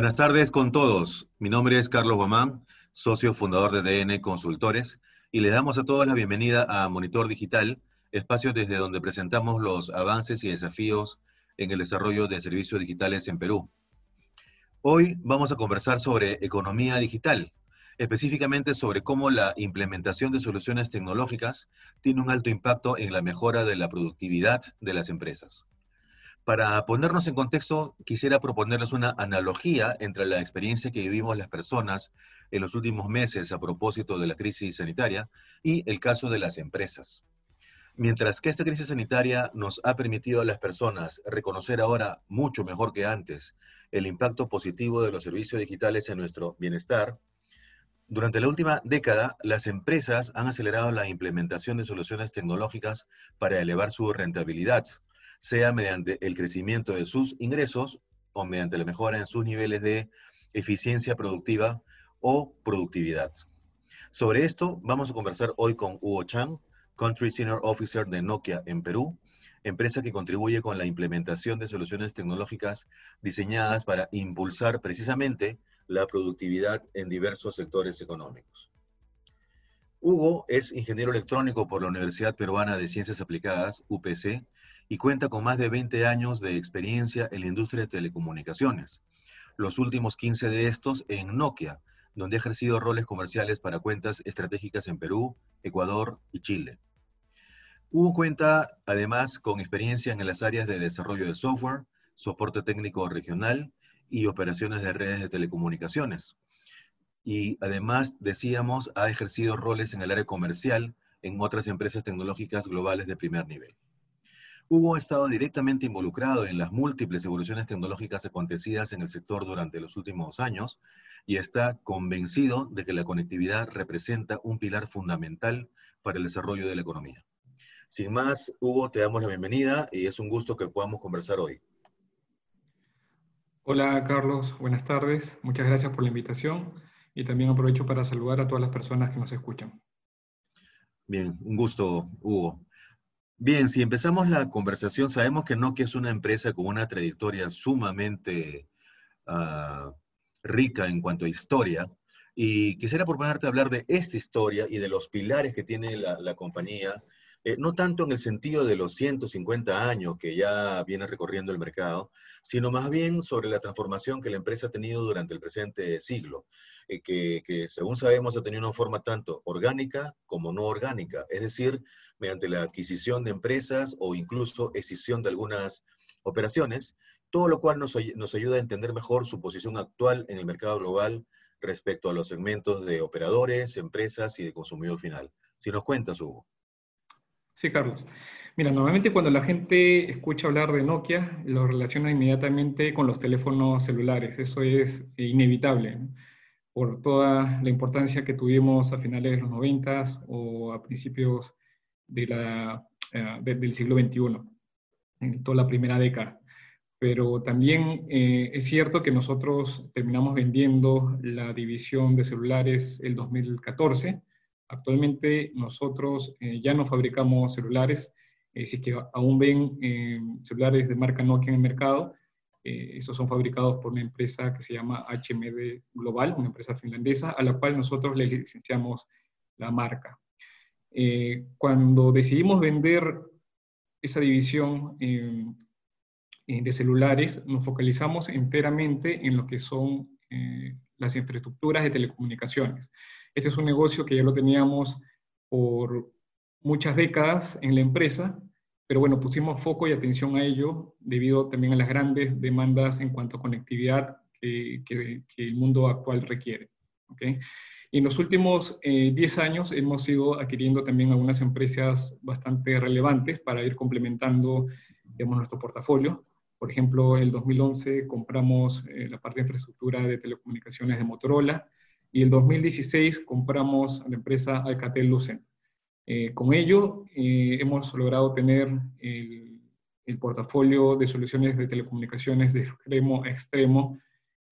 Buenas tardes con todos. Mi nombre es Carlos Guamán, socio fundador de DN Consultores, y le damos a todos la bienvenida a Monitor Digital, espacio desde donde presentamos los avances y desafíos en el desarrollo de servicios digitales en Perú. Hoy vamos a conversar sobre economía digital, específicamente sobre cómo la implementación de soluciones tecnológicas tiene un alto impacto en la mejora de la productividad de las empresas. Para ponernos en contexto, quisiera proponerles una analogía entre la experiencia que vivimos las personas en los últimos meses a propósito de la crisis sanitaria y el caso de las empresas. Mientras que esta crisis sanitaria nos ha permitido a las personas reconocer ahora mucho mejor que antes el impacto positivo de los servicios digitales en nuestro bienestar, durante la última década, las empresas han acelerado la implementación de soluciones tecnológicas para elevar su rentabilidad, sea mediante el crecimiento de sus ingresos o mediante la mejora en sus niveles de eficiencia productiva o productividad. Sobre esto vamos a conversar hoy con Hugo Chang, Country Senior Officer de Nokia en Perú, empresa que contribuye con la implementación de soluciones tecnológicas diseñadas para impulsar precisamente la productividad en diversos sectores económicos. Hugo es ingeniero electrónico por la Universidad Peruana de Ciencias Aplicadas, UPC, y cuenta con más de 20 años de experiencia en la industria de telecomunicaciones. Los últimos 15 de estos en Nokia, donde ha ejercido roles comerciales para cuentas estratégicas en Perú, Ecuador y Chile. Hugo cuenta además con experiencia en las áreas de desarrollo de software, soporte técnico regional y operaciones de redes de telecomunicaciones. Y además, decíamos, ha ejercido roles en el área comercial en otras empresas tecnológicas globales de primer nivel. Hugo ha estado directamente involucrado en las múltiples evoluciones tecnológicas acontecidas en el sector durante los últimos años y está convencido de que la conectividad representa un pilar fundamental para el desarrollo de la economía. Sin más, Hugo, te damos la bienvenida y es un gusto que podamos conversar hoy. Hola Carlos, buenas tardes. Muchas gracias por la invitación y también aprovecho para saludar a todas las personas que nos escuchan. Bien, un gusto, Hugo. Bien, si empezamos la conversación, sabemos que Nokia es una empresa con una trayectoria sumamente uh, rica en cuanto a historia. Y quisiera proponerte hablar de esta historia y de los pilares que tiene la compañía eh, no tanto en el sentido de los 150 años que ya viene recorriendo el mercado, sino más bien sobre la transformación que la empresa ha tenido durante el presente siglo, eh, que, según sabemos ha tenido una forma tanto orgánica como no orgánica, es decir, mediante la adquisición de empresas o incluso escisión de algunas operaciones, todo lo cual nos, nos ayuda a entender mejor su posición actual en el mercado global respecto a los segmentos de operadores, empresas y de consumidor final. Si nos cuentas, Hugo. Sí, Carlos. Mira, normalmente cuando la gente escucha hablar de Nokia, lo relaciona inmediatamente con los teléfonos celulares. Eso es inevitable, por toda la importancia que tuvimos a finales de los 90 o a principios de, del siglo XXI, en toda la primera década. Pero también eh, es cierto que nosotros terminamos vendiendo la división de celulares el 2014 Actualmente nosotros eh, ya no fabricamos celulares, eh, si que aún ven eh, celulares de marca Nokia en el mercado, eh, esos son fabricados por una empresa que se llama HMD Global, una empresa finlandesa, a la cual nosotros le licenciamos la marca. Cuando decidimos vender esa división de celulares, nos focalizamos enteramente en lo que son las infraestructuras de telecomunicaciones. Este es un negocio que ya lo teníamos por muchas décadas en la empresa, pero bueno, pusimos foco y atención a ello debido también a las grandes demandas en cuanto a conectividad que, que, que el mundo actual requiere. ¿okay? Y en los últimos 10 eh, años hemos ido adquiriendo también algunas empresas bastante relevantes para ir complementando digamos, nuestro portafolio. Por ejemplo, en el 2011 compramos eh, la parte de infraestructura de telecomunicaciones de Motorola, y en 2016 compramos la empresa Alcatel-Lucent. Eh, con ello eh, hemos logrado tener el, el, portafolio de soluciones de telecomunicaciones de extremo a extremo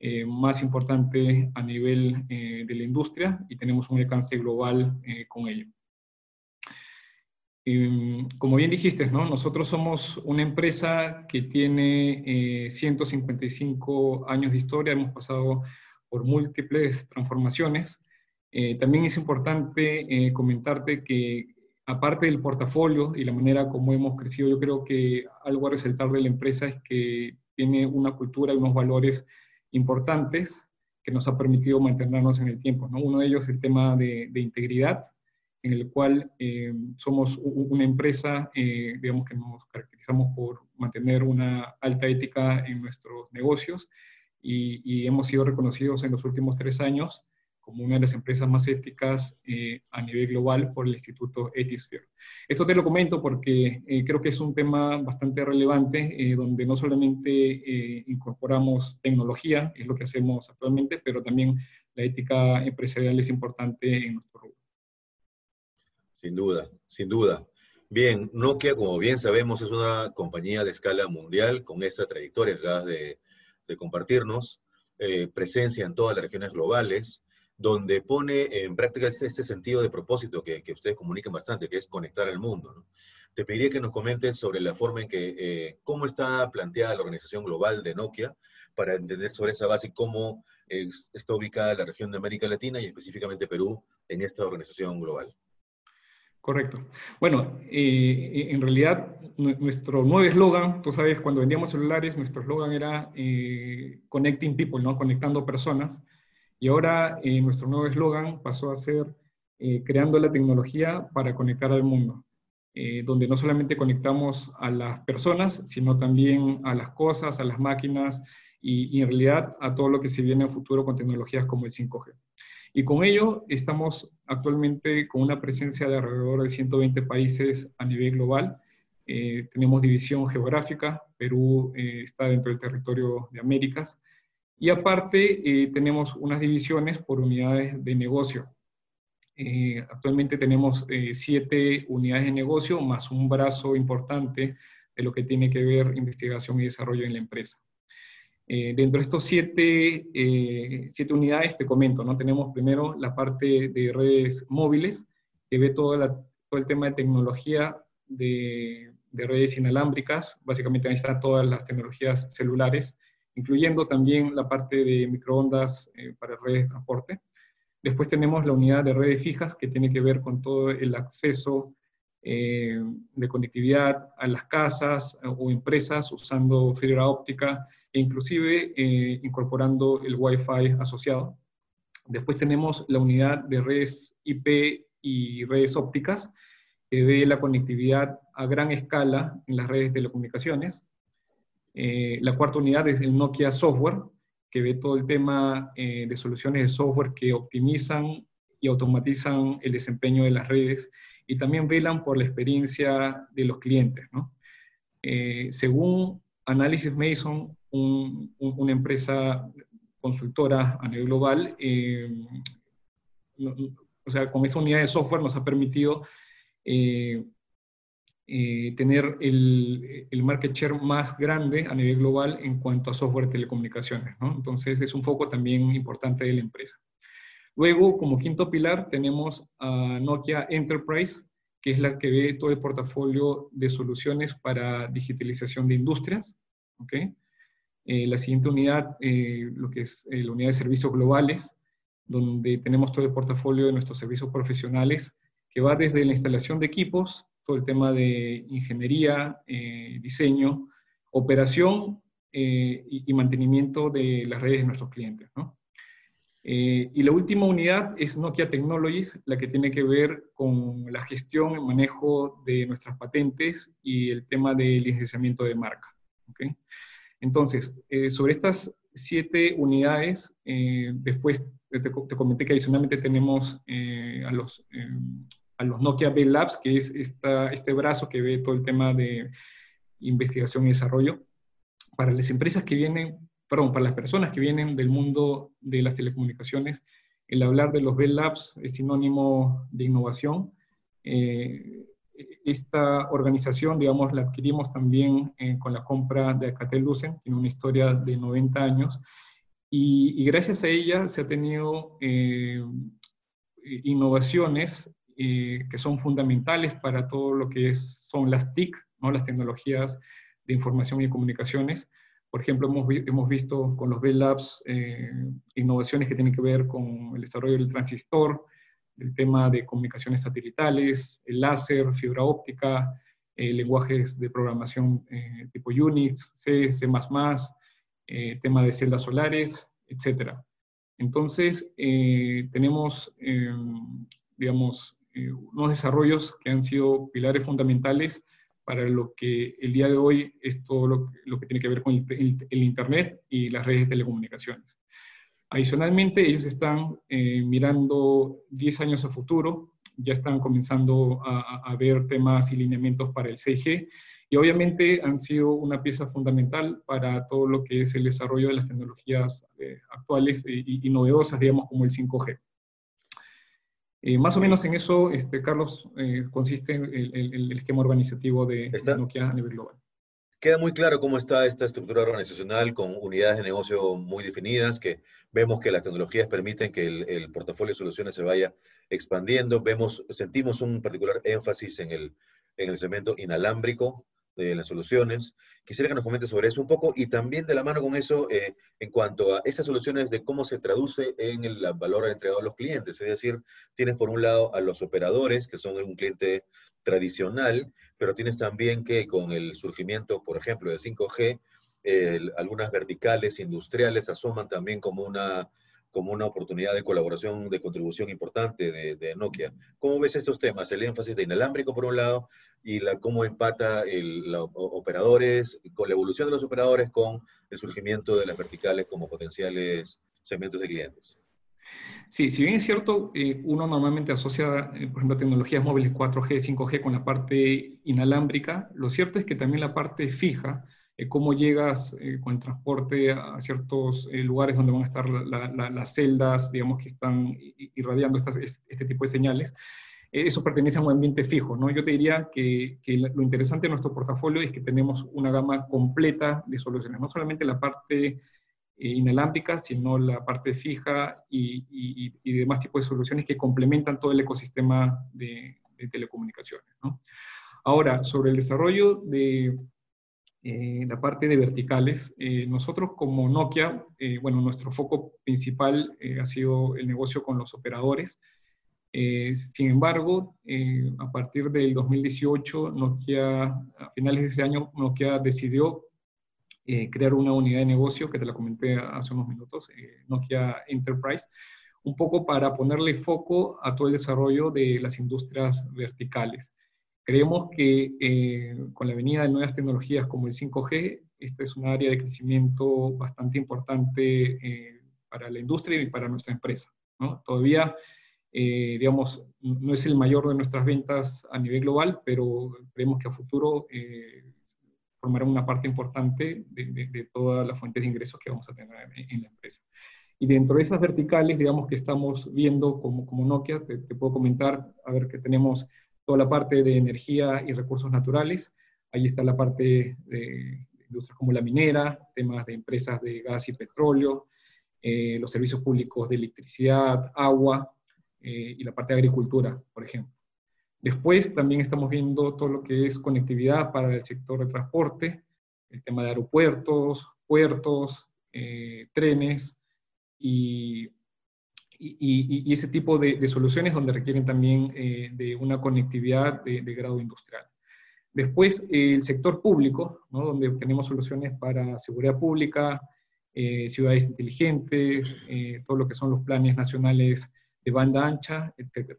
eh, más importante a nivel eh, de la industria y tenemos un alcance global eh, con ello. como bien dijiste, ¿no? nosotros somos una empresa que tiene 155 eh, años de historia, hemos pasado por múltiples transformaciones. Eh, también es importante comentarte que aparte del portafolio y la manera como hemos crecido, yo creo que algo a resaltar de la empresa es que tiene una cultura y unos valores importantes que nos ha permitido mantenernos en el tiempo. ¿no? Uno de ellos es el tema de, de integridad, en el cual eh, somos una empresa, eh, digamos que nos caracterizamos por mantener una alta ética en nuestros negocios y, hemos sido reconocidos en los últimos tres años como una de las empresas más éticas eh, a nivel global por el Instituto Ethisphere. Esto te lo comento porque creo que es un tema bastante relevante, donde no solamente incorporamos tecnología, es lo que hacemos actualmente, pero también la ética empresarial es importante en nuestro rubro. Sin duda, sin duda. Bien, Nokia, como bien sabemos, es una compañía de escala mundial con esta trayectoria de, compartirnos, eh, presencia en todas las regiones globales, donde pone en práctica este, sentido de propósito que, ustedes comunican bastante, que es conectar al mundo. Te pediría que nos comentes sobre la forma en que, eh, cómo está planteada la organización global de Nokia, para entender sobre esa base cómo está ubicada la región de América Latina y específicamente Perú en esta organización global. Correcto. Bueno, eh, en realidad nuestro nuevo eslogan, tú sabes, cuando vendíamos celulares, nuestro eslogan era eh, Connecting People, ¿no? Conectando personas. Y ahora eh, nuestro nuevo eslogan pasó a ser Creando la tecnología para conectar al mundo, donde no solamente conectamos a las personas, sino también a las cosas, a las máquinas y, y en realidad a todo lo que se viene en futuro con tecnologías como el 5G. Y con ello estamos actualmente con una presencia de alrededor de 120 países a nivel global. Eh, tenemos división geográfica, Perú eh, está dentro del territorio de Américas. Y aparte eh, tenemos unas divisiones por unidades de negocio. actualmente tenemos siete unidades de negocio más un brazo importante de lo que tiene que ver investigación y desarrollo en la empresa. Eh, dentro de estos siete, eh, siete, unidades, te comento, ¿no? Tenemos primero la parte de redes móviles, que ve todo, todo el tema de tecnología de, de, redes inalámbricas, básicamente ahí están todas las tecnologías celulares, incluyendo también la parte de microondas eh, para redes de transporte. Después tenemos la unidad de redes fijas, que tiene que ver con todo el acceso de conectividad a las casas o empresas usando fibra óptica, e inclusive eh, incorporando el Wi-Fi asociado. Después tenemos la unidad de redes IP y redes ópticas, que ve la conectividad a gran escala en las redes de telecomunicaciones. Eh, la cuarta unidad es el Nokia Software, que ve todo el tema eh, de soluciones de software que optimizan y automatizan el desempeño de las redes y también velan por la experiencia de los clientes. ¿no? según Análisis Mason, una empresa consultora a nivel global, eh, o sea, con esta unidad de software nos ha permitido eh, eh, tener el, el, market share más grande a nivel global en cuanto a software de telecomunicaciones. Entonces es un foco también importante de la empresa. Luego, como quinto pilar, tenemos a Nokia Enterprise, que es la que ve todo el portafolio de soluciones para digitalización de industrias. ¿okay? Eh, la siguiente unidad, eh, lo que es eh, la unidad de servicios globales, donde tenemos todo el portafolio de nuestros servicios profesionales, que va desde la instalación de equipos, todo el tema de ingeniería, diseño, operación y, mantenimiento de las redes de nuestros clientes. y la última unidad es Nokia Technologies, la que tiene que ver con la gestión y manejo de nuestras patentes y el tema de licenciamiento de marca. ¿okay? Entonces, eh, sobre estas siete unidades, eh, después te, comenté que adicionalmente tenemos eh, a, los, a los Nokia Bell Labs, que es esta, este brazo que ve todo el tema de investigación y desarrollo. Para las empresas que vienen, perdón, para las personas que vienen del mundo de las telecomunicaciones, el hablar de los Bell Labs es sinónimo de innovación esta organización, digamos, la adquirimos también eh, con la compra de Alcatel-Lucent, tiene una historia de 90 años, y, gracias a ella se ha tenido eh, innovaciones que son fundamentales para todo lo que es, son las TIC, ¿no? las tecnologías de información y comunicaciones. Por ejemplo, hemos, hemos visto con los Bell Labs eh, innovaciones que tienen que ver con el desarrollo del transistor, el tema de comunicaciones satelitales, el láser, fibra óptica, eh, lenguajes de programación eh, tipo Unix, C, C++, tema de celdas solares, etc. Entonces, tenemos, digamos, unos desarrollos que han sido pilares fundamentales para lo que el día de hoy es todo lo, que tiene que ver con el, Internet y las redes de telecomunicaciones. Adicionalmente, ellos están eh, mirando 10 años a futuro, ya están comenzando a, ver temas y lineamientos para el 6G, y obviamente han sido una pieza fundamental para todo lo que es el desarrollo de las tecnologías eh, actuales y, y, novedosas, digamos, como el 5G. Eh, más o menos en eso, este, Carlos, eh, consiste el, el, esquema organizativo de, Nokia a nivel global. Queda muy claro cómo está esta estructura organizacional con unidades de negocio muy definidas, que vemos que las tecnologías permiten que el, portafolio de soluciones se vaya expandiendo. Vemos, sentimos un particular énfasis en el, en el segmento inalámbrico, de las soluciones. Quisiera que nos comente sobre eso un poco y también de la mano con eso eh, en cuanto a esas soluciones de cómo se traduce en el valor entregado a los clientes. Es decir, tienes por un lado a los operadores, que son un cliente tradicional, pero tienes también que con el surgimiento, por ejemplo, de 5G, algunas verticales industriales asoman también como una como una oportunidad de colaboración, de contribución importante de, Nokia. ¿Cómo ves estos temas? El énfasis de inalámbrico por un lado y la, cómo empata los operadores, con la evolución de los operadores con el surgimiento de las verticales como potenciales segmentos de clientes. Sí, si bien es cierto, eh, uno normalmente asocia, eh, por ejemplo, tecnologías móviles 4G, 5G con la parte inalámbrica, lo cierto es que también la parte fija, eh, cómo llegas eh, con el transporte a ciertos lugares donde van a estar las celdas, digamos, que están irradiando este tipo de señales. eso pertenece a un ambiente fijo, ¿no? Yo te diría que, lo interesante de nuestro portafolio es que tenemos una gama completa de soluciones, no solamente la parte inalámbrica, sino la parte fija y, demás tipos de soluciones que complementan todo el ecosistema de, de telecomunicaciones, ¿no? Ahora, sobre el desarrollo de eh, la parte de verticales. Eh, nosotros como Nokia, eh, bueno, nuestro foco principal ha sido el negocio con los operadores. sin embargo, a partir del 2018, Nokia, a finales de ese año, Nokia decidió crear una unidad de negocio, que te la comenté hace unos minutos, Nokia Enterprise, un poco para ponerle foco a todo el desarrollo de las industrias verticales. Creemos que eh, con la venida de nuevas tecnologías como el 5G, esta es un área de crecimiento bastante importante eh, para la industria y para nuestra empresa. ¿no? Todavía, eh, digamos, no es el mayor de nuestras ventas a nivel global, pero creemos que a futuro formará una parte importante de, todas las fuentes de ingresos que vamos a tener en, la empresa. Y dentro de esas verticales, digamos que estamos viendo como, como Nokia, te, te puedo comentar, a ver que tenemos toda la parte de energía y recursos naturales. Ahí está la parte de industrias como la minera, temas de empresas de gas y petróleo, eh, los servicios públicos de electricidad, agua eh, y la parte de agricultura, por ejemplo. Después también estamos viendo todo lo que es conectividad para el sector de transporte, el tema de aeropuertos, puertos, eh, trenes y ese tipo de, soluciones donde requieren también eh, de una conectividad de, grado industrial. Después, el sector público, donde tenemos soluciones para seguridad pública, eh, ciudades inteligentes, eh, todo lo que son los planes nacionales de banda ancha, etc.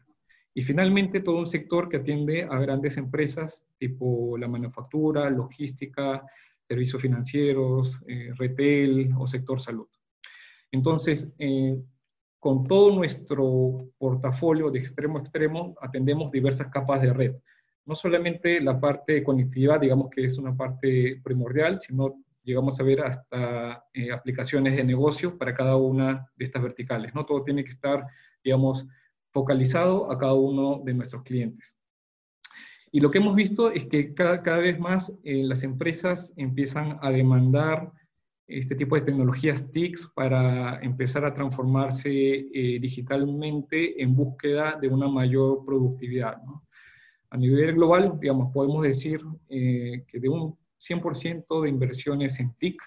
Y finalmente, todo un sector que atiende a grandes empresas tipo la manufactura, logística, servicios financieros, retail o sector salud. Entonces, con todo nuestro portafolio de extremo a extremo, atendemos diversas capas de red. No solamente la parte de digamos que es una parte primordial, sino llegamos a ver hasta eh, aplicaciones de negocio para cada una de estas verticales. ¿no? Todo tiene que estar, digamos, focalizado a cada uno de nuestros clientes. Y lo que hemos visto es que cada, vez más eh, las empresas empiezan a demandar este tipo de tecnologías TICs para empezar a transformarse eh, digitalmente en búsqueda de una mayor productividad. A nivel global, digamos, podemos decir eh, que de un 100% de inversiones en TIC,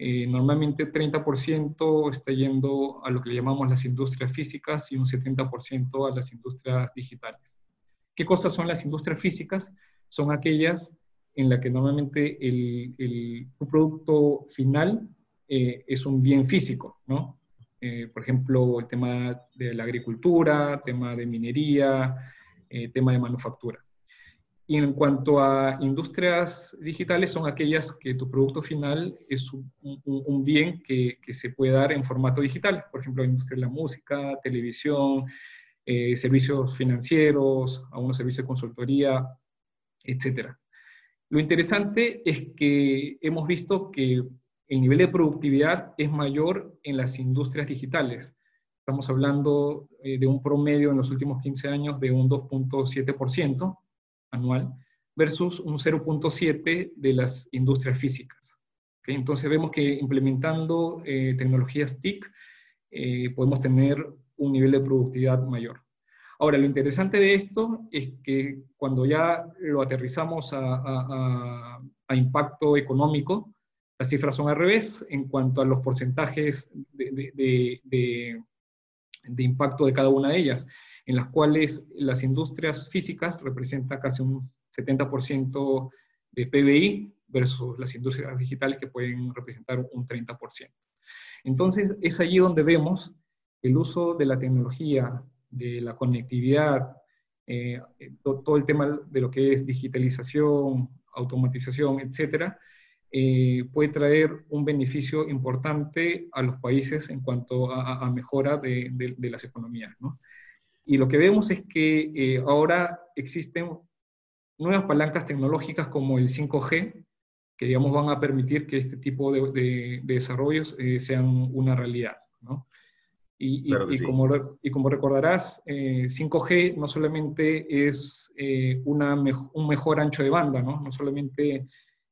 eh, normalmente 30% está yendo a lo que llamamos las industrias físicas y un 70% a las industrias digitales. ¿Qué cosas son las industrias físicas? Son aquellas en las que normalmente el, el producto final eh, es un bien físico, ¿no? Eh, por ejemplo, el tema de la agricultura, tema de minería, tema de manufactura. Y en cuanto a industrias digitales, son aquellas que tu producto final es un, bien que, se puede dar en formato digital. Por ejemplo, la industria de la música, televisión, eh, servicios financieros, algunos servicios de consultoría, etc. Lo interesante es que hemos visto que el nivel de productividad es mayor en las industrias digitales. Estamos hablando eh, de un promedio en los últimos 15 años de un 2.7% anual versus un 0.7 de las industrias físicas. Entonces vemos que implementando eh, tecnologías TIC eh, podemos tener un nivel de productividad mayor. Ahora, lo interesante de esto es que cuando ya lo aterrizamos a, impacto económico, las cifras son al revés en cuanto a los porcentajes de, de impacto de cada una de ellas en las cuales las industrias físicas representan casi un 70% de PBI versus las industrias digitales que pueden representar un 30%. Entonces, es allí donde vemos el uso de la tecnología, de la conectividad, eh, todo el tema de lo que es digitalización, automatización, etcétera, eh, puede traer un beneficio importante a los países en cuanto a, mejora de, de, las economías. ¿no? Y lo que vemos es que eh, ahora existen nuevas palancas tecnológicas como el 5G, que digamos van a permitir que este tipo de, desarrollos eh, sean una realidad. ¿no? Y, y, como, y, como, recordarás, 5G eh, no solamente es una un mejor ancho de banda, ¿no? no solamente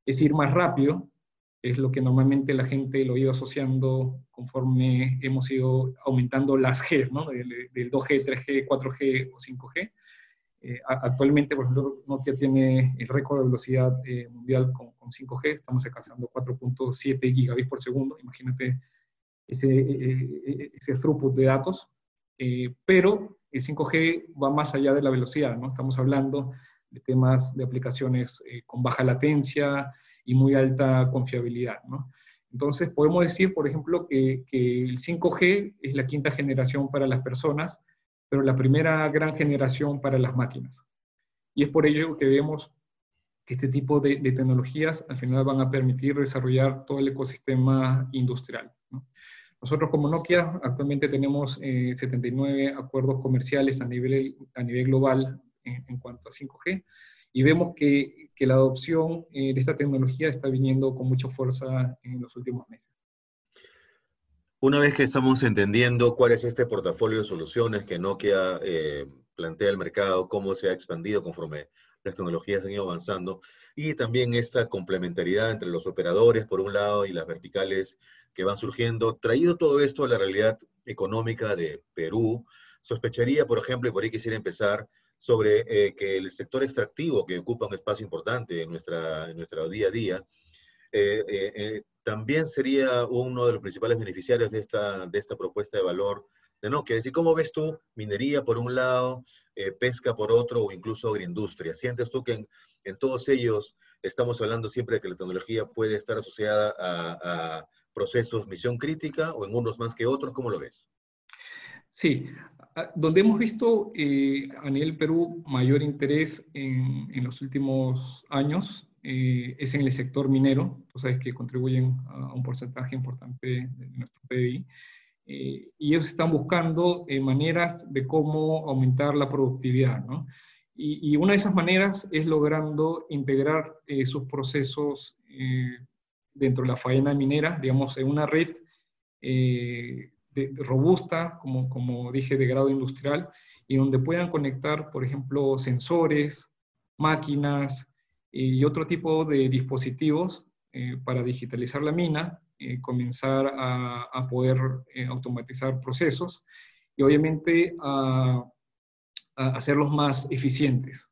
es ir más rápido, es lo que normalmente la gente lo ha ido asociando conforme hemos ido aumentando las G, ¿no? Del, 2G, 3G, 4G o 5G. Eh, actualmente, por ejemplo, Nokia tiene el récord de velocidad eh, mundial con, 5G, estamos alcanzando 4.7 gigabits por segundo, imagínate ese, eh, ese throughput de datos, pero el 5G va más allá de la velocidad, ¿no? Estamos hablando de temas de aplicaciones con baja latencia, y muy alta confiabilidad. ¿no? Entonces, podemos decir, por ejemplo, que, que, el 5G es la quinta generación para las personas, pero la primera gran generación para las máquinas. Y es por ello que vemos que este tipo de, de tecnologías al final van a permitir desarrollar todo el ecosistema industrial. ¿no? Nosotros como Nokia actualmente tenemos 79 eh, acuerdos comerciales a nivel, a nivel global en, en cuanto a 5G y vemos que, que la adopción eh, de esta tecnología está viniendo con mucha fuerza en los últimos meses. Una vez que estamos entendiendo cuál es este portafolio de soluciones que Nokia eh, plantea al mercado, cómo se ha expandido conforme las tecnologías han ido avanzando, y también esta complementariedad entre los operadores, por un lado, y las verticales que van surgiendo, traído todo esto a la realidad económica de Perú, sospecharía, por ejemplo, y por ahí quisiera empezar, sobre eh, que el sector extractivo, que ocupa un espacio importante en, nuestra, en nuestro día a día, eh, eh, también sería uno de los principales beneficiarios de esta, de esta propuesta de valor de Nokia. Es decir, ¿cómo ves tú minería por un lado, pesca por otro o incluso agroindustria? ¿Sientes tú que en, todos ellos estamos hablando siempre de que la tecnología puede estar asociada a, a procesos misión crítica o en unos más que otros? ¿Cómo lo ves? Sí, donde hemos visto eh, a nivel Perú mayor interés en, los últimos años eh, es en el sector minero, tú sabes que contribuyen a un porcentaje importante de nuestro PIB, eh, y ellos están buscando maneras de cómo aumentar la productividad, ¿no? Y, y, una de esas maneras es logrando integrar sus procesos dentro de la faena minera, digamos, en una red robusta, como, como dije, de grado industrial, y donde puedan conectar, por ejemplo, sensores, máquinas y otro tipo de dispositivos para digitalizar la mina, comenzar a, poder automatizar procesos y obviamente a, hacerlos más eficientes.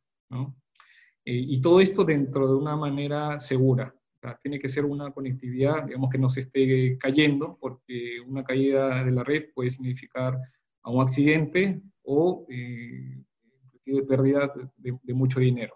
y todo esto dentro de una manera segura tiene que ser una conectividad, digamos, que no se esté cayendo, porque una caída de la red puede significar a un accidente o eh, pérdida de, mucho dinero.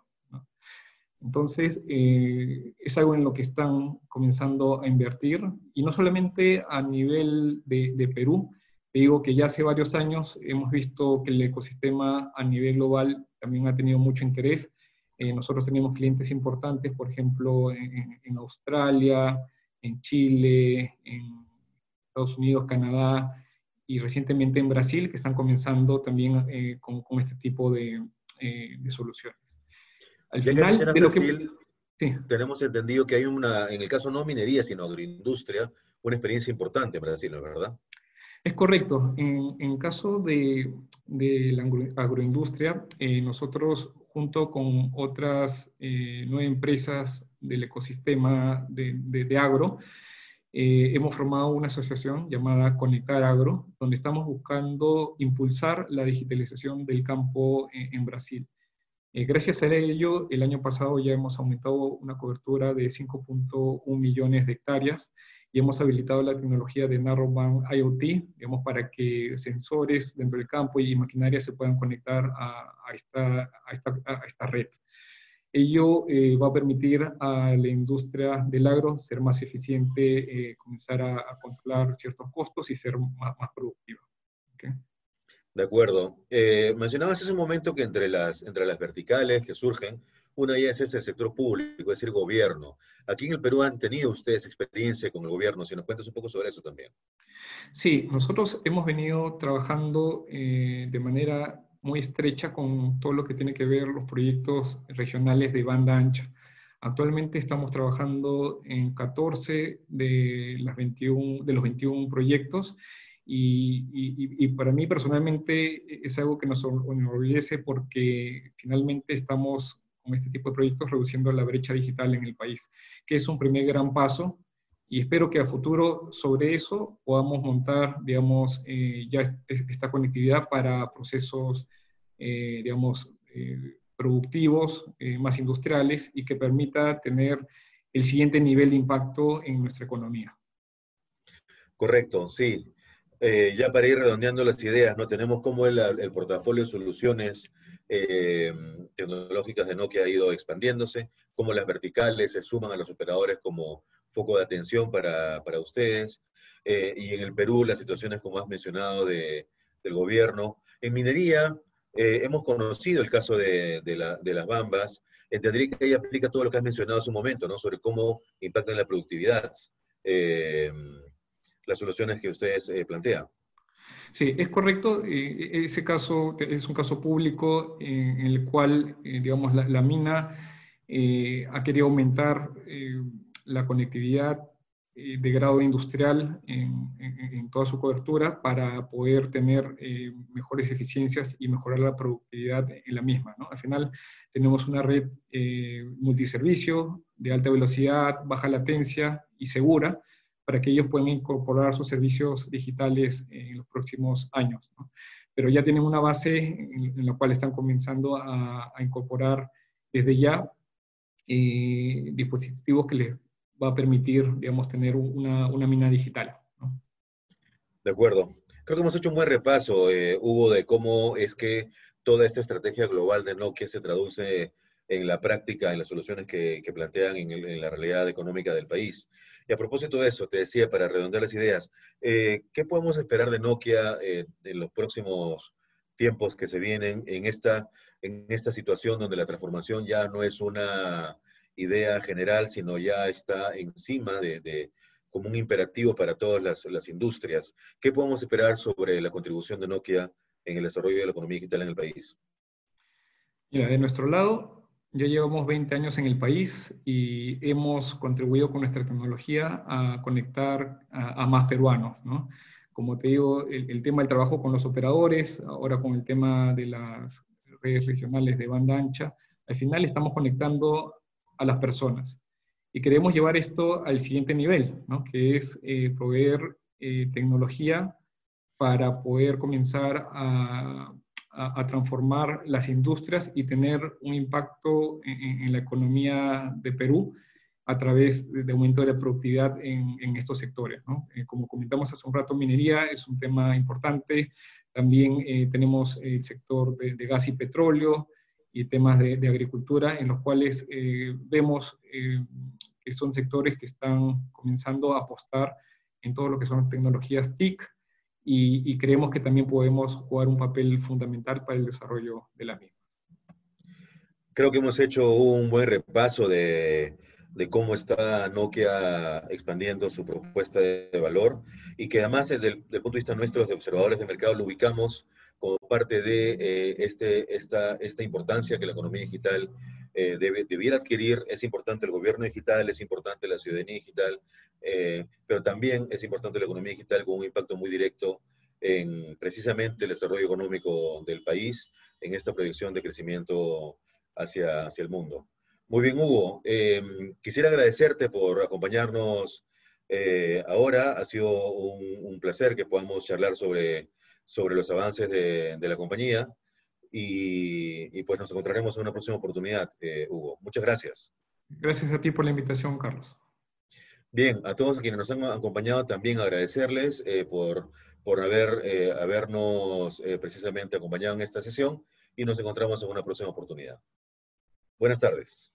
Entonces, eh, es algo en lo que están comenzando a invertir, y no solamente a nivel de, de Perú, te digo que ya hace varios años hemos visto que el ecosistema a nivel global también ha tenido mucho interés, eh, nosotros tenemos clientes importantes, por ejemplo, en, Australia, en Chile, en Estados Unidos, Canadá y recientemente en Brasil, que están comenzando también eh, con, este tipo de, eh, soluciones. Al final, de Brasil, tenemos entendido que hay una, en el caso no minería, sino agroindustria, una experiencia importante en Brasil, ¿verdad? Es correcto. En, en caso de, de, la agroindustria, nosotros junto con otras eh, nueve empresas del ecosistema de, agro, eh, hemos formado una asociación llamada Conectar Agro, donde estamos buscando impulsar la digitalización del campo en, Brasil. Eh, gracias a ello, el año pasado ya hemos aumentado una cobertura de 5.1 millones de hectáreas y hemos habilitado la tecnología de Narrowband IoT, digamos, para que sensores dentro del campo y maquinaria se puedan conectar a, esta, a, esta, a esta, red. Ello eh, va a permitir a la industria del agro ser más eficiente, eh, comenzar a, controlar ciertos costos y ser más, más productiva. De acuerdo. Eh, mencionabas hace un momento que entre las, entre las verticales que surgen, una ya es el sector público, es decir, gobierno. Aquí en el Perú han tenido ustedes experiencia con el gobierno. Si nos cuentas un poco sobre eso también. Sí, nosotros hemos venido trabajando eh, de manera muy estrecha con todo lo que tiene que ver los proyectos regionales de banda ancha. Actualmente estamos trabajando en 14 de, las 21, de los 21 proyectos y, y, y, para mí personalmente es algo que nos enorgullece porque finalmente estamos con este tipo de proyectos reduciendo la brecha digital en el país, que es un primer gran paso y espero que a futuro sobre eso podamos montar, digamos, eh, ya esta conectividad para procesos, eh, digamos, eh, productivos, más industriales y que permita tener el siguiente nivel de impacto en nuestra economía. Correcto, sí. ya para ir redondeando las ideas, ¿no? Tenemos como el, el portafolio de soluciones eh, tecnológicas de Nokia ha ido expandiéndose, cómo las verticales se suman a los operadores como foco de atención para, para ustedes, eh, y en el Perú las situaciones, como has mencionado, de, del gobierno. En minería, eh, hemos conocido el caso de, de, la, de las bambas, entendería que ahí aplica todo lo que has mencionado hace un momento, ¿no? Sobre cómo impactan la productividad las soluciones que ustedes plantean. Sí, es correcto. Eh, ese caso es un caso público en el cual, eh, digamos, la, mina eh, ha querido aumentar la conectividad de grado industrial en, toda su cobertura para poder tener mejores eficiencias y mejorar la productividad en la misma. Al final tenemos una red multiservicio de alta velocidad, baja latencia y segura, para que ellos puedan incorporar sus servicios digitales en los próximos años. Pero ya tienen una base en, la cual están comenzando a, incorporar desde ya eh, dispositivos que les va a permitir, digamos, tener una, una mina digital. De acuerdo. Creo que hemos hecho un buen repaso, eh, Hugo, de cómo es que toda esta estrategia global de Nokia se traduce en la práctica, en las soluciones que, que plantean en, en, la realidad económica del país. Y a propósito de eso, te decía, para redondear las ideas, eh, ¿qué podemos esperar de Nokia eh, en los próximos tiempos que se vienen en esta, en esta situación donde la transformación ya no es una idea general, sino ya está encima de, de como un imperativo para todas las, las, industrias? ¿Qué podemos esperar sobre la contribución de Nokia en el desarrollo de la economía digital en el país? Mira, de nuestro lado, ya llevamos 20 años en el país y hemos contribuido con nuestra tecnología a conectar a, más peruanos, ¿no? Como te digo, el, tema del trabajo con los operadores, ahora con el tema de las redes regionales de banda ancha, al final estamos conectando a las personas. Y queremos llevar esto al siguiente nivel, ¿no? que es eh, proveer eh, tecnología para poder comenzar a, a, transformar las industrias y tener un impacto en, la economía de Perú a través de, aumento de la productividad en, estos sectores. Eh, como comentamos hace un rato, minería es un tema importante. También tenemos el sector de, gas y petróleo, y temas de, agricultura, en los cuales eh, vemos eh, que son sectores que están comenzando a apostar en todo lo que son tecnologías TIC y, creemos que también podemos jugar un papel fundamental para el desarrollo de las mismas. Creo que hemos hecho un buen repaso de, cómo está Nokia expandiendo su propuesta de valor y que además desde el, punto de vista nuestro, de observadores de mercado, lo ubicamos como parte de eh, este, esta, esta importancia que la economía digital eh, debe, debiera adquirir. Es importante el gobierno digital, es importante la ciudadanía digital, eh, pero también es importante la economía digital con un impacto muy directo en precisamente el desarrollo económico del país, en esta proyección de crecimiento hacia, hacia el mundo. Muy bien, Hugo. quisiera agradecerte por acompañarnos ahora. Ha sido un, un placer que podamos charlar sobre sobre los avances de, la compañía y, pues nos encontraremos en una próxima oportunidad, eh, Hugo. Muchas gracias. Gracias a ti por la invitación, Carlos. Bien, a todos quienes nos han acompañado también agradecerles eh, por, por haber, eh, habernos precisamente acompañado en esta sesión y nos encontramos en una próxima oportunidad. Buenas tardes.